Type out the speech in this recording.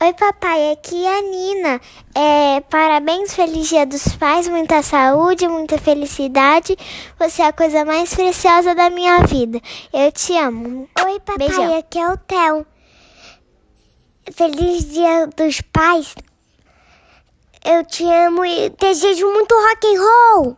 Oi, papai, aqui é a Nina. É, parabéns, feliz dia dos pais, muita saúde, muita felicidade. Você é a coisa mais preciosa da minha vida. Eu te amo. Oi, papai, Beijão. aqui é o Theo. Feliz dia dos pais. Eu te amo e desejo muito rock and roll.